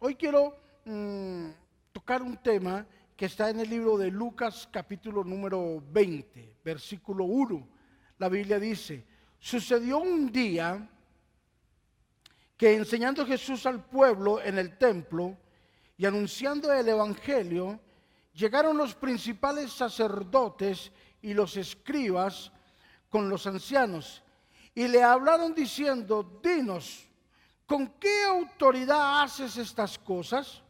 hoy quiero mm, tocar un tema que está en el libro de Lucas capítulo número 20, versículo 1. La Biblia dice, sucedió un día que enseñando Jesús al pueblo en el templo y anunciando el Evangelio, llegaron los principales sacerdotes y los escribas con los ancianos y le hablaron diciendo, dinos, ¿con qué autoridad haces estas cosas?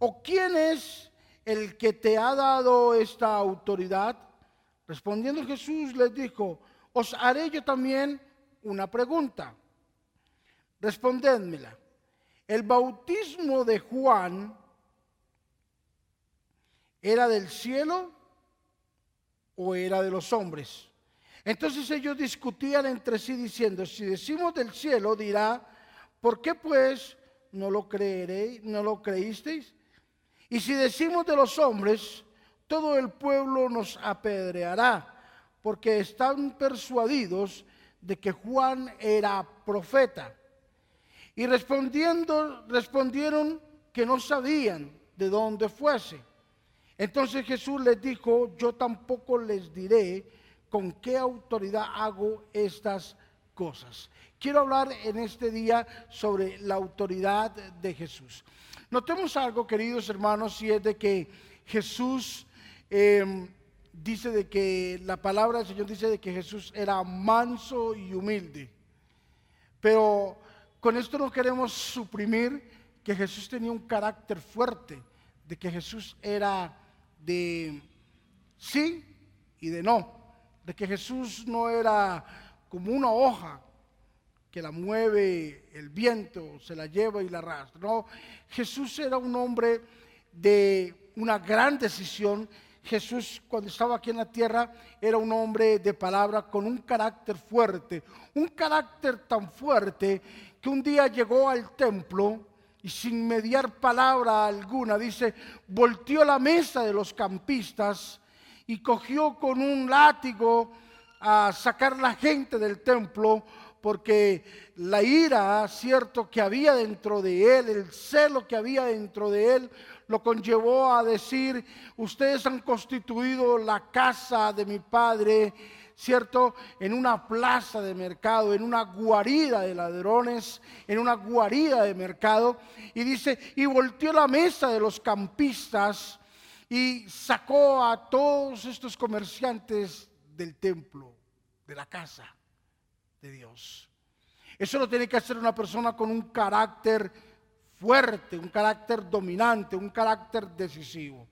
¿O quién es el que te ha dado esta autoridad? Respondiendo Jesús les dijo, os haré yo también una pregunta. Respondedmela. El bautismo de Juan era del cielo o era de los hombres? Entonces ellos discutían entre sí diciendo, si decimos del cielo, dirá, ¿por qué pues no lo creeréis, no lo creísteis? Y si decimos de los hombres, todo el pueblo nos apedreará, porque están persuadidos de que Juan era profeta. Y respondiendo, respondieron que no sabían de dónde fuese. Entonces Jesús les dijo, yo tampoco les diré con qué autoridad hago estas cosas. Quiero hablar en este día sobre la autoridad de Jesús. Notemos algo, queridos hermanos, y es de que Jesús em, dice de que la palabra del Señor dice de que Jesús era manso y humilde. Pero con esto no queremos suprimir que Jesús tenía un carácter fuerte, de que Jesús era de sí y de no de que Jesús no era como una hoja que la mueve el viento, se la lleva y la arrastra. No, Jesús era un hombre de una gran decisión. Jesús cuando estaba aquí en la tierra era un hombre de palabra con un carácter fuerte, un carácter tan fuerte que un día llegó al templo y sin mediar palabra alguna, dice, volteó la mesa de los campistas y cogió con un látigo a sacar la gente del templo porque la ira, cierto, que había dentro de él, el celo que había dentro de él, lo conllevó a decir, ustedes han constituido la casa de mi padre, cierto, en una plaza de mercado, en una guarida de ladrones, en una guarida de mercado, y dice, y volteó la mesa de los campistas, y sacó a todos estos comerciantes del templo, de la casa de Dios. Eso lo tiene que hacer una persona con un carácter fuerte, un carácter dominante, un carácter decisivo.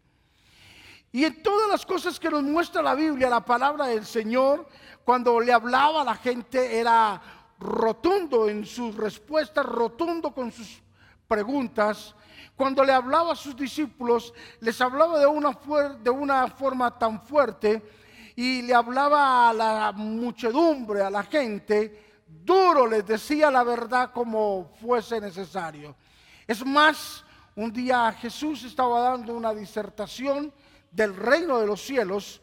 Y en todas las cosas que nos muestra la Biblia, la palabra del Señor, cuando le hablaba a la gente era rotundo en sus respuestas, rotundo con sus preguntas, cuando le hablaba a sus discípulos, les hablaba de una, de una forma tan fuerte y le hablaba a la muchedumbre, a la gente, duro les decía la verdad como fuese necesario. Es más, un día Jesús estaba dando una disertación del reino de los cielos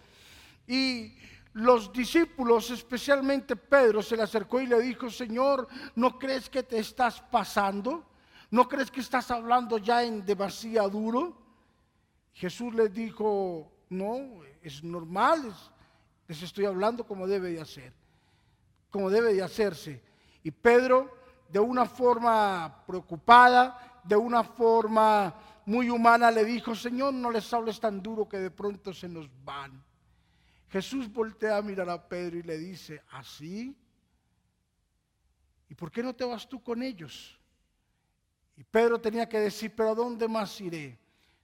y los discípulos, especialmente Pedro, se le acercó y le dijo, Señor, ¿no crees que te estás pasando? ¿No crees que estás hablando ya en demasiado duro? Jesús les dijo, no, es normal, les estoy hablando como debe de hacer, como debe de hacerse. Y Pedro, de una forma preocupada, de una forma muy humana, le dijo, Señor, no les hables tan duro que de pronto se nos van. Jesús voltea a mirar a Pedro y le dice, ¿así? ¿Y por qué no te vas tú con ellos? Y Pedro tenía que decir, pero ¿a dónde más iré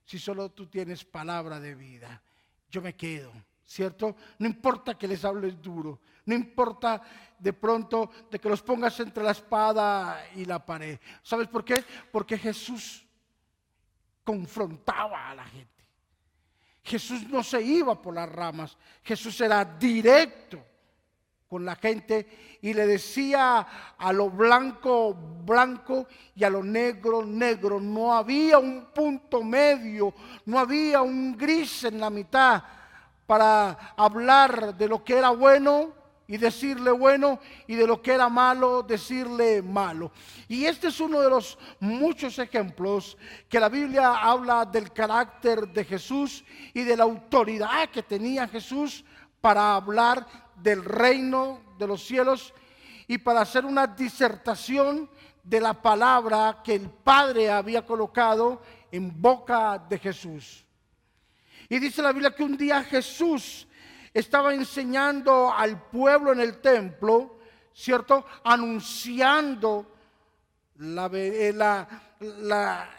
si solo tú tienes palabra de vida? Yo me quedo, ¿cierto? No importa que les hables duro, no importa de pronto de que los pongas entre la espada y la pared. ¿Sabes por qué? Porque Jesús confrontaba a la gente. Jesús no se iba por las ramas, Jesús era directo con la gente y le decía a lo blanco, blanco y a lo negro, negro. No había un punto medio, no había un gris en la mitad para hablar de lo que era bueno y decirle bueno y de lo que era malo decirle malo. Y este es uno de los muchos ejemplos que la Biblia habla del carácter de Jesús y de la autoridad que tenía Jesús para hablar del reino de los cielos y para hacer una disertación de la palabra que el Padre había colocado en boca de Jesús. Y dice la Biblia que un día Jesús estaba enseñando al pueblo en el templo, ¿cierto? Anunciando eh,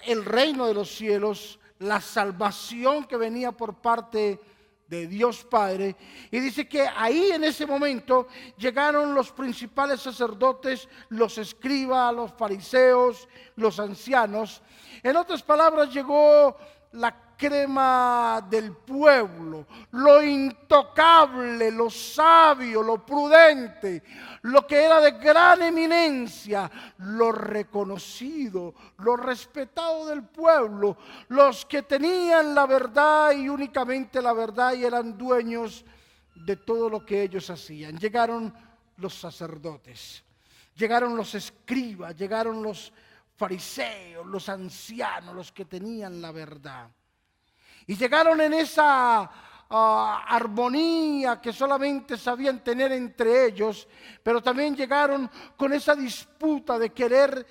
el reino de los cielos, la salvación que venía por parte de Dios Padre. Y dice que ahí en ese momento llegaron los principales sacerdotes, los escribas, los fariseos, los ancianos. En otras palabras, llegó la crema del pueblo, lo intocable, lo sabio, lo prudente, lo que era de gran eminencia, lo reconocido, lo respetado del pueblo, los que tenían la verdad y únicamente la verdad y eran dueños de todo lo que ellos hacían. Llegaron los sacerdotes, llegaron los escribas, llegaron los fariseos, los ancianos, los que tenían la verdad. Y llegaron en esa ah, armonía que solamente sabían tener entre ellos, pero también llegaron con esa disputa de querer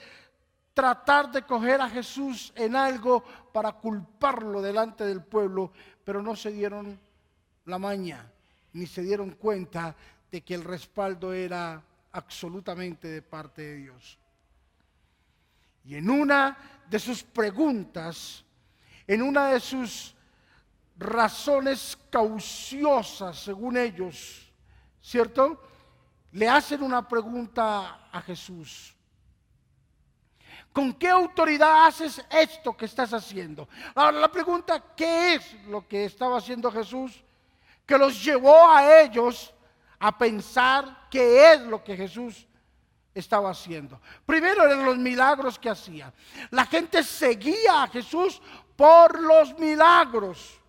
tratar de coger a Jesús en algo para culparlo delante del pueblo, pero no se dieron la maña, ni se dieron cuenta de que el respaldo era absolutamente de parte de Dios. Y en una de sus preguntas, en una de sus razones cauciosas, según ellos, ¿cierto? Le hacen una pregunta a Jesús. ¿Con qué autoridad haces esto que estás haciendo? Ahora la pregunta, ¿qué es lo que estaba haciendo Jesús? Que los llevó a ellos a pensar qué es lo que Jesús estaba haciendo. Primero eran los milagros que hacía. La gente seguía a Jesús por los milagros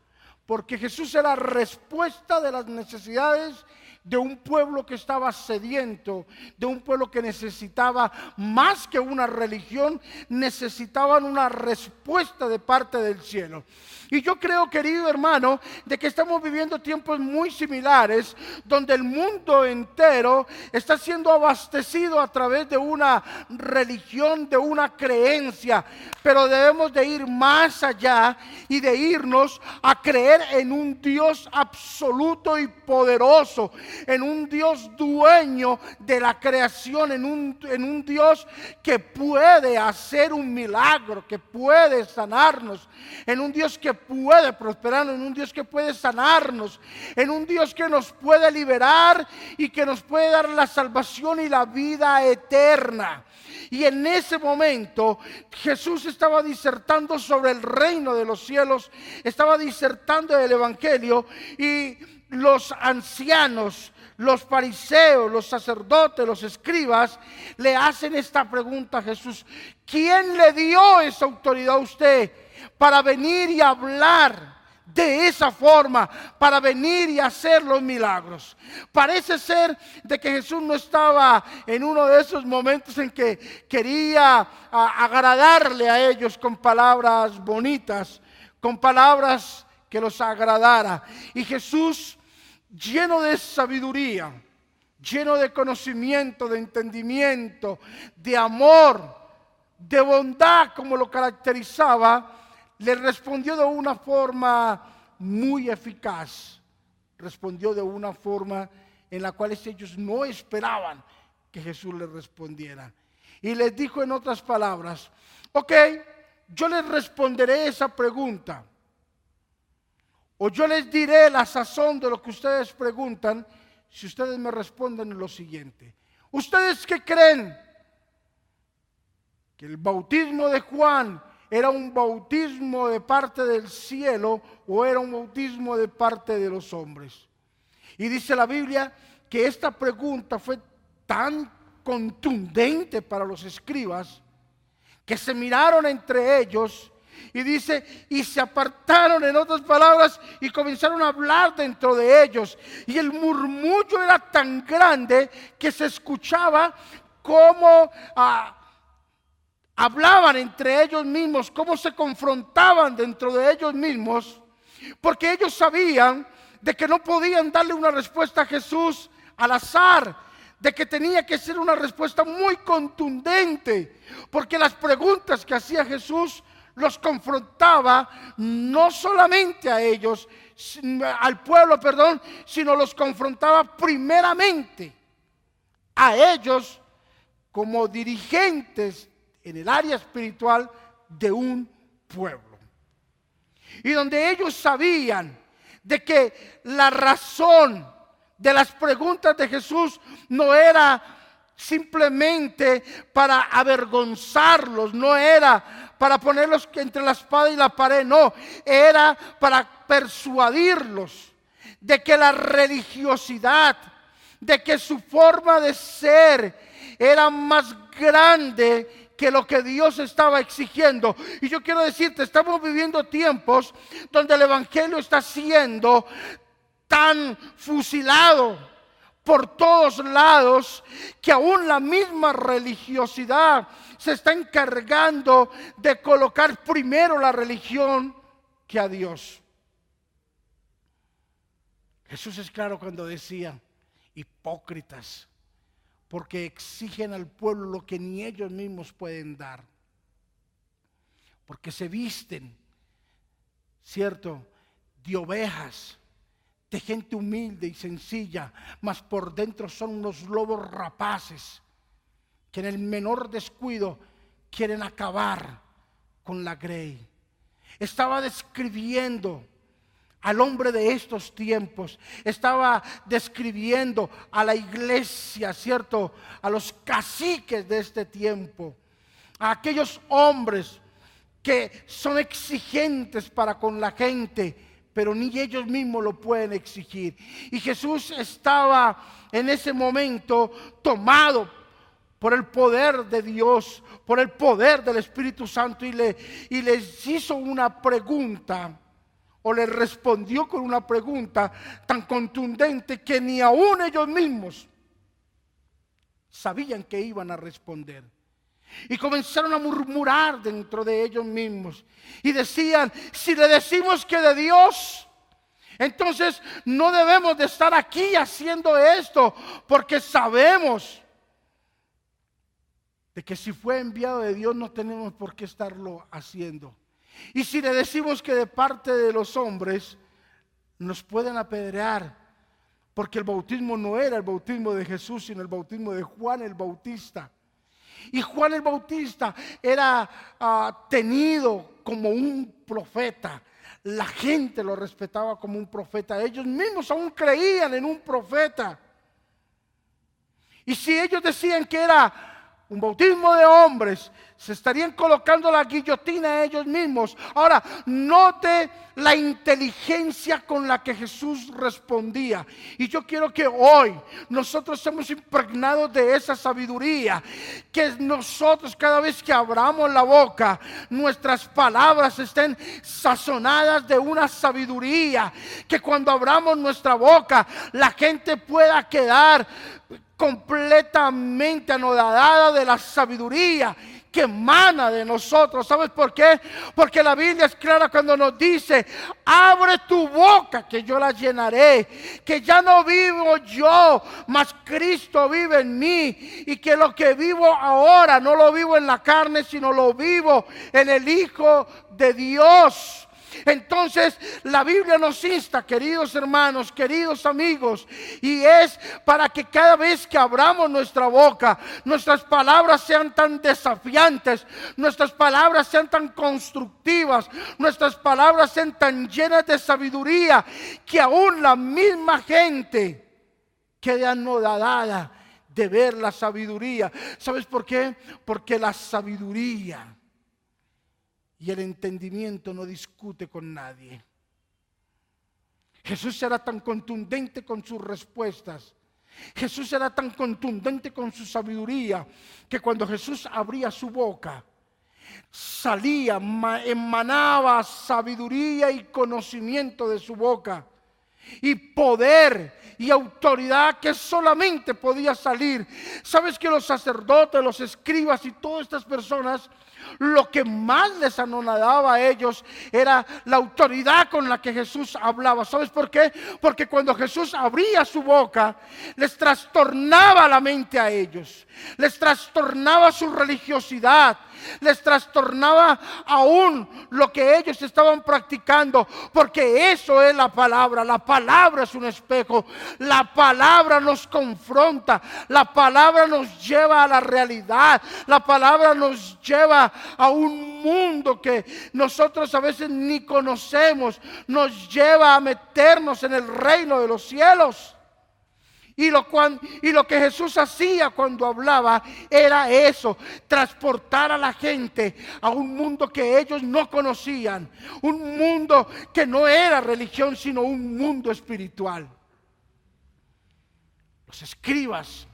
porque Jesús era respuesta de las necesidades de un pueblo que estaba sediento, de un pueblo que necesitaba más que una religión, necesitaban una respuesta de parte del cielo. Y yo creo, querido hermano, de que estamos viviendo tiempos muy similares, donde el mundo entero está siendo abastecido a través de una religión, de una creencia, pero debemos de ir más allá y de irnos a creer en un Dios absoluto y poderoso, en un Dios dueño de la creación, en un, en un Dios que puede hacer un milagro, que puede sanarnos, en un Dios que puede prosperarnos, en un Dios que puede sanarnos, en un Dios que nos puede liberar y que nos puede dar la salvación y la vida eterna. Y en ese momento Jesús estaba disertando sobre el reino de los cielos, estaba disertando del Evangelio y los ancianos, los fariseos, los sacerdotes, los escribas, le hacen esta pregunta a Jesús. ¿Quién le dio esa autoridad a usted para venir y hablar? de esa forma para venir y hacer los milagros. Parece ser de que Jesús no estaba en uno de esos momentos en que quería agradarle a ellos con palabras bonitas, con palabras que los agradara. Y Jesús lleno de sabiduría, lleno de conocimiento, de entendimiento, de amor, de bondad, como lo caracterizaba, le respondió de una forma muy eficaz. Respondió de una forma en la cual ellos no esperaban que Jesús les respondiera. Y les dijo en otras palabras, ok, yo les responderé esa pregunta. O yo les diré la sazón de lo que ustedes preguntan si ustedes me responden lo siguiente. ¿Ustedes qué creen? Que el bautismo de Juan era un bautismo de parte del cielo o era un bautismo de parte de los hombres. Y dice la Biblia que esta pregunta fue tan contundente para los escribas que se miraron entre ellos Y dice, y se apartaron en otras palabras y comenzaron a hablar dentro de ellos. Y el murmullo era tan grande que se escuchaba como ah, hablaban entre ellos mismos, cómo se confrontaban dentro de ellos mismos, porque ellos sabían de que no podían darle una respuesta a Jesús al azar, de que tenía que ser una respuesta muy contundente, porque las preguntas que hacía Jesús los confrontaba no solamente a ellos, al pueblo, perdón, sino los confrontaba primeramente a ellos como dirigentes en el área espiritual de un pueblo. Y donde ellos sabían de que la razón de las preguntas de Jesús no era simplemente para avergonzarlos, no era para ponerlos entre la espada y la pared, no, era para persuadirlos de que la religiosidad, de que su forma de ser era más grande que lo que Dios estaba exigiendo. Y yo quiero decirte, estamos viviendo tiempos donde el Evangelio está siendo tan fusilado por todos lados que aún la misma religiosidad se está encargando de colocar primero la religión que a Dios. Jesús es claro cuando decía, hipócritas, porque exigen al pueblo lo que ni ellos mismos pueden dar. Porque se visten, ¿cierto?, de ovejas, de gente humilde y sencilla, mas por dentro son unos lobos rapaces que en el menor descuido quieren acabar con la grey. Estaba describiendo al hombre de estos tiempos. Estaba describiendo a la iglesia, ¿cierto? A los caciques de este tiempo. A aquellos hombres que son exigentes para con la gente, pero ni ellos mismos lo pueden exigir. Y Jesús estaba en ese momento tomado por el poder de Dios, por el poder del Espíritu Santo y, le, y les hizo una pregunta o le respondió con una pregunta tan contundente que ni aún ellos mismos sabían que iban a responder. Y comenzaron a murmurar dentro de ellos mismos. Y decían, si le decimos que de Dios, entonces no debemos de estar aquí haciendo esto, porque sabemos de que si fue enviado de Dios no tenemos por qué estarlo haciendo. Y si le decimos que de parte de los hombres nos pueden apedrear, porque el bautismo no era el bautismo de Jesús, sino el bautismo de Juan el Bautista. Y Juan el Bautista era ah, tenido como un profeta. La gente lo respetaba como un profeta. Ellos mismos aún creían en un profeta. Y si ellos decían que era un bautismo de hombres, se estarían colocando la guillotina ellos mismos. Ahora, note la inteligencia con la que Jesús respondía. Y yo quiero que hoy nosotros seamos impregnados de esa sabiduría. Que nosotros cada vez que abramos la boca, nuestras palabras estén sazonadas de una sabiduría. Que cuando abramos nuestra boca, la gente pueda quedar completamente anodada de la sabiduría que emana de nosotros. ¿Sabes por qué? Porque la Biblia es clara cuando nos dice, abre tu boca que yo la llenaré, que ya no vivo yo, mas Cristo vive en mí y que lo que vivo ahora no lo vivo en la carne, sino lo vivo en el Hijo de Dios. Entonces la Biblia nos insta, queridos hermanos, queridos amigos, y es para que cada vez que abramos nuestra boca, nuestras palabras sean tan desafiantes, nuestras palabras sean tan constructivas, nuestras palabras sean tan llenas de sabiduría, que aún la misma gente quede anodada de ver la sabiduría. ¿Sabes por qué? Porque la sabiduría y el entendimiento no discute con nadie. Jesús será tan contundente con sus respuestas. Jesús será tan contundente con su sabiduría que cuando Jesús abría su boca, salía, emanaba sabiduría y conocimiento de su boca y poder y autoridad que solamente podía salir. Sabes que los sacerdotes, los escribas y todas estas personas lo que más les anonadaba a ellos era la autoridad con la que Jesús hablaba. ¿Sabes por qué? Porque cuando Jesús abría su boca, les trastornaba la mente a ellos, les trastornaba su religiosidad, les trastornaba aún lo que ellos estaban practicando, porque eso es la palabra. La palabra es un espejo, la palabra nos confronta, la palabra nos lleva a la realidad, la palabra nos lleva a un mundo que nosotros a veces ni conocemos, nos lleva a meternos en el reino de los cielos. Y lo, que Jesús hacía cuando hablaba era eso, transportar a la gente a un mundo que ellos no conocían, un mundo que no era religión, sino un mundo espiritual. Los escribas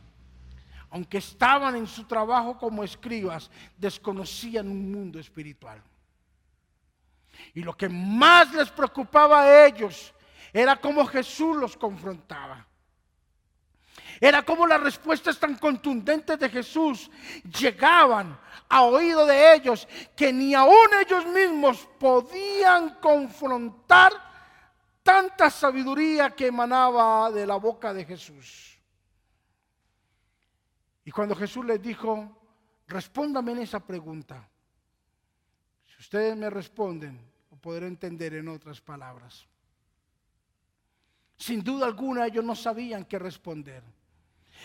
aunque estaban en su trabajo como escribas, desconocían un mundo espiritual. Y lo que más les preocupaba a ellos era cómo Jesús los confrontaba. Era como las respuestas tan contundentes de Jesús llegaban a oído de ellos que ni aún ellos mismos podían confrontar tanta sabiduría que emanaba de la boca de Jesús. Y cuando Jesús les dijo, respóndame en esa pregunta. Si ustedes me responden, lo podré entender en otras palabras. Sin duda alguna ellos no sabían qué responder.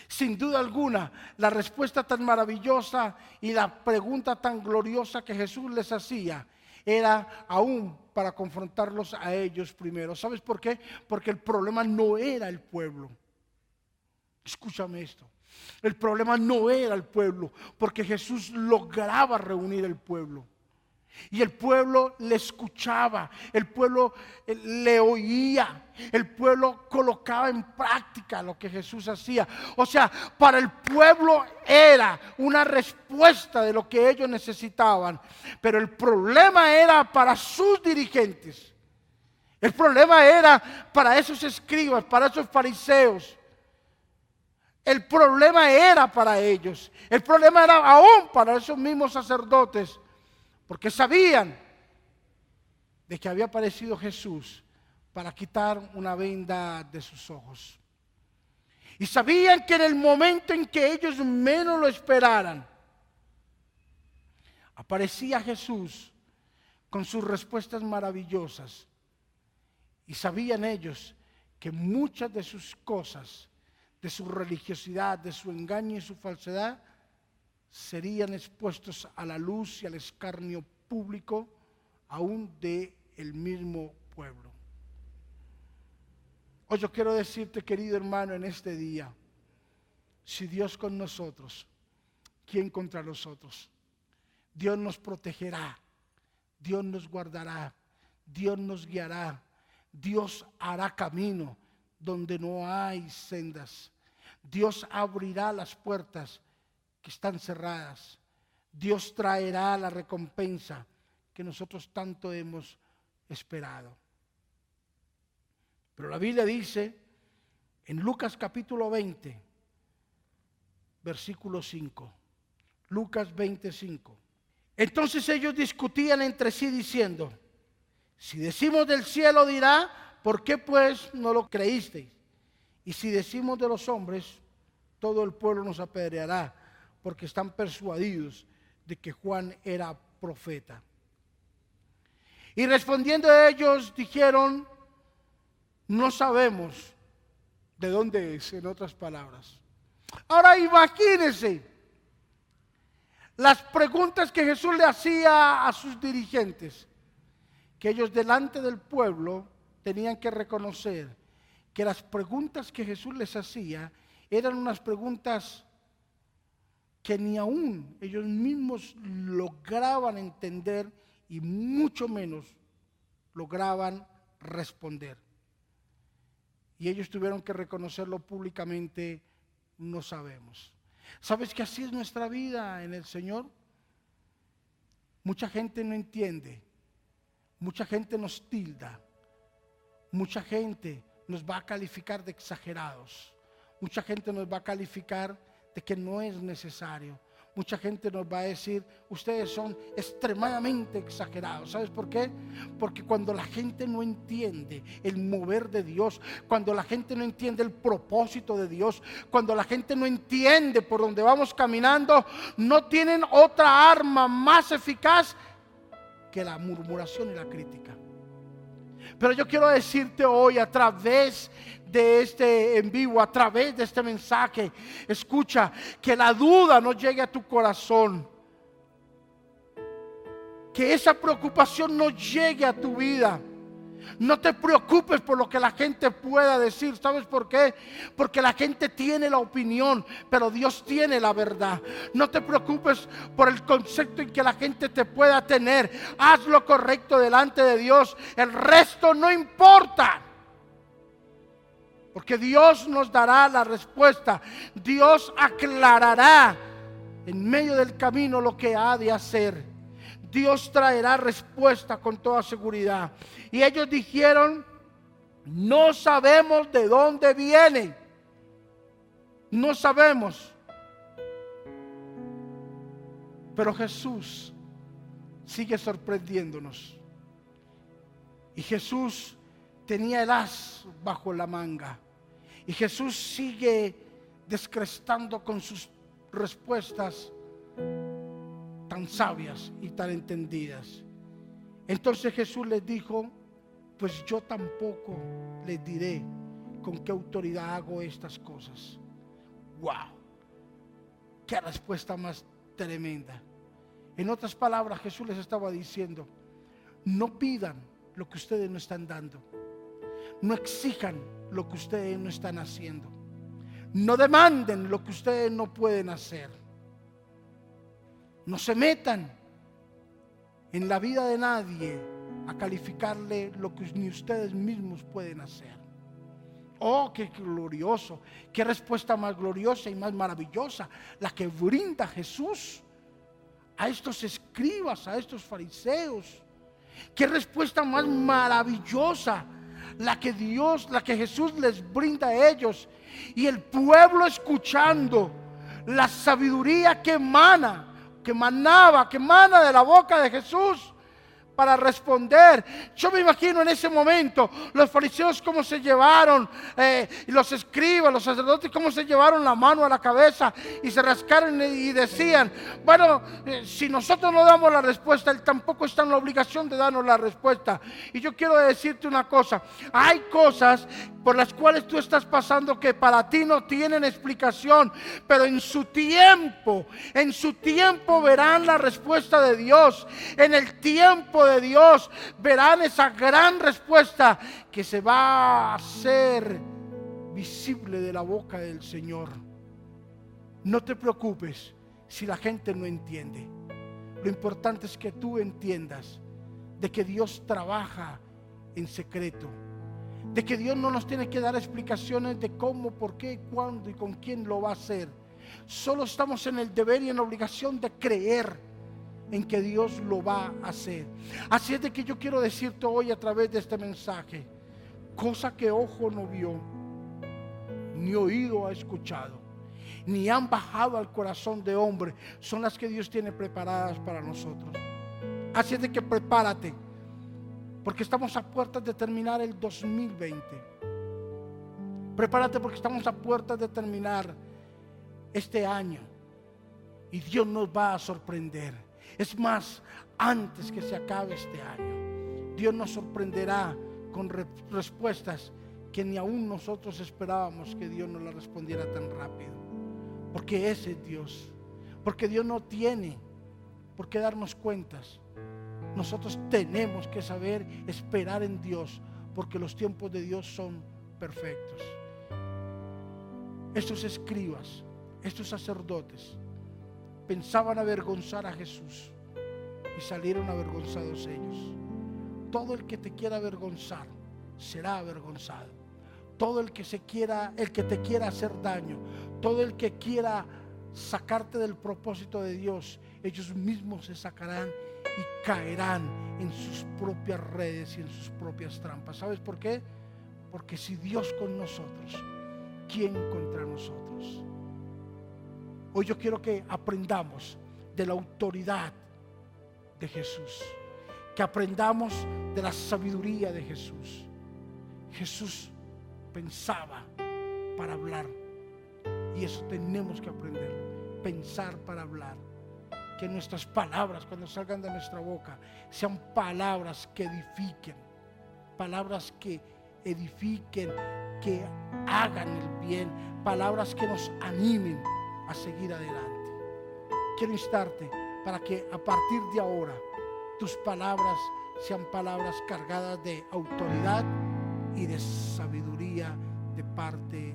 Sin duda alguna, la respuesta tan maravillosa y la pregunta tan gloriosa que Jesús les hacía era aún para confrontarlos a ellos primero. ¿Sabes por qué? Porque el problema no era el pueblo. Escúchame esto. El problema no era el pueblo, porque Jesús lograba reunir el pueblo. Y el pueblo le escuchaba, el pueblo eh, le oía, el pueblo colocaba en práctica lo que Jesús hacía. O sea, para el pueblo era una respuesta de lo que ellos necesitaban. Pero el problema era para sus dirigentes. El problema era para esos escribas, para esos fariseos. El problema era para ellos. El problema era aún para esos mismos sacerdotes. Porque sabían de que había aparecido Jesús para quitar una venda de sus ojos. Y sabían que en el momento en que ellos menos lo esperaran, aparecía Jesús con sus respuestas maravillosas. Y sabían ellos que muchas de sus cosas de su religiosidad, de su engaño y su falsedad, serían expuestos a la luz y al escarnio público aún de el mismo pueblo. Hoy yo quiero decirte, querido hermano, en este día, si Dios con nosotros, ¿quién contra nosotros? Dios nos protegerá, Dios nos guardará, Dios nos guiará, Dios hará camino donde no hay sendas. Dios abrirá las puertas que están cerradas. Dios traerá la recompensa que nosotros tanto hemos esperado. Pero la Biblia dice en Lucas capítulo 20, versículo 5. Lucas 25. Entonces ellos discutían entre sí diciendo, si decimos del cielo dirá, ¿por qué pues no lo creísteis? Y si decimos de los hombres, todo el pueblo nos apedreará, porque están persuadidos de que Juan era profeta. Y respondiendo a ellos dijeron, no sabemos de dónde es, en otras palabras. Ahora imagínense las preguntas que Jesús le hacía a sus dirigentes, que ellos delante del pueblo tenían que reconocer que las preguntas que Jesús les hacía eran unas preguntas que ni aún ellos mismos lograban entender y mucho menos lograban responder. Y ellos tuvieron que reconocerlo públicamente, no sabemos. ¿Sabes que así es nuestra vida en el Señor? Mucha gente no entiende, mucha gente nos tilda, mucha gente nos va a calificar de exagerados, mucha gente nos va a calificar de que no es necesario. Mucha gente nos va a decir, ustedes son extremadamente exagerados. ¿Sabes por qué? Porque cuando la gente no entiende el mover de Dios, cuando la gente no entiende el propósito de Dios, cuando la gente no entiende por dónde vamos caminando, no tienen otra arma más eficaz que la murmuración y la crítica. Pero yo quiero decirte hoy a través de este en vivo, a través de este mensaje, escucha, que la duda no llegue a tu corazón. Que esa preocupación no llegue a tu vida. No te preocupes por lo que la gente pueda decir. ¿Sabes por qué? Porque la gente tiene la opinión, pero Dios tiene la verdad. No te preocupes por el concepto en que la gente te pueda tener. Haz lo correcto delante de Dios. El resto no importa. Porque Dios nos dará la respuesta. Dios aclarará en medio del camino lo que ha de hacer. Dios traerá respuesta con toda seguridad. Y ellos dijeron, no sabemos de dónde viene. No sabemos. Pero Jesús sigue sorprendiéndonos. Y Jesús tenía el as bajo la manga. Y Jesús sigue descrestando con sus respuestas tan sabias y tan entendidas. Entonces Jesús les dijo, pues yo tampoco les diré con qué autoridad hago estas cosas. ¡Wow! ¡Qué respuesta más tremenda! En otras palabras, Jesús les estaba diciendo, no pidan lo que ustedes no están dando. No exijan lo que ustedes no están haciendo. No demanden lo que ustedes no pueden hacer. No se metan en la vida de nadie a calificarle lo que ni ustedes mismos pueden hacer. Oh, qué glorioso, qué respuesta más gloriosa y más maravillosa la que brinda Jesús a estos escribas, a estos fariseos. Qué respuesta más maravillosa la que Dios, la que Jesús les brinda a ellos. Y el pueblo escuchando la sabiduría que emana, que manaba, que emana de la boca de Jesús para responder. Yo me imagino en ese momento los fariseos cómo se llevaron, eh, y los escribas, los sacerdotes, cómo se llevaron la mano a la cabeza y se rascaron y decían, bueno, eh, si nosotros no damos la respuesta, Él tampoco está en la obligación de darnos la respuesta. Y yo quiero decirte una cosa, hay cosas por las cuales tú estás pasando que para ti no tienen explicación, pero en su tiempo, en su tiempo verán la respuesta de Dios, en el tiempo de Dios verán esa gran respuesta que se va a hacer visible de la boca del Señor. No te preocupes si la gente no entiende. Lo importante es que tú entiendas de que Dios trabaja en secreto de que Dios no nos tiene que dar explicaciones de cómo, por qué, cuándo y con quién lo va a hacer. Solo estamos en el deber y en la obligación de creer en que Dios lo va a hacer. Así es de que yo quiero decirte hoy a través de este mensaje, cosa que ojo no vio, ni oído ha escuchado, ni han bajado al corazón de hombre, son las que Dios tiene preparadas para nosotros. Así es de que prepárate porque estamos a puertas de terminar el 2020. Prepárate porque estamos a puertas de terminar este año. Y Dios nos va a sorprender. Es más, antes que se acabe este año, Dios nos sorprenderá con respuestas que ni aún nosotros esperábamos que Dios nos las respondiera tan rápido. Porque ese es Dios. Porque Dios no tiene por qué darnos cuentas nosotros tenemos que saber esperar en Dios, porque los tiempos de Dios son perfectos. Estos escribas, estos sacerdotes, pensaban avergonzar a Jesús y salieron avergonzados ellos. Todo el que te quiera avergonzar será avergonzado. Todo el que se quiera, el que te quiera hacer daño, todo el que quiera sacarte del propósito de Dios, ellos mismos se sacarán y caerán en sus propias redes y en sus propias trampas. ¿Sabes por qué? Porque si Dios con nosotros, ¿quién contra nosotros? Hoy yo quiero que aprendamos de la autoridad de Jesús, que aprendamos de la sabiduría de Jesús. Jesús pensaba para hablar y eso tenemos que aprender, pensar para hablar. Que nuestras palabras cuando salgan de nuestra boca sean palabras que edifiquen, palabras que edifiquen, que hagan el bien, palabras que nos animen a seguir adelante. Quiero instarte para que a partir de ahora tus palabras sean palabras cargadas de autoridad y de sabiduría de parte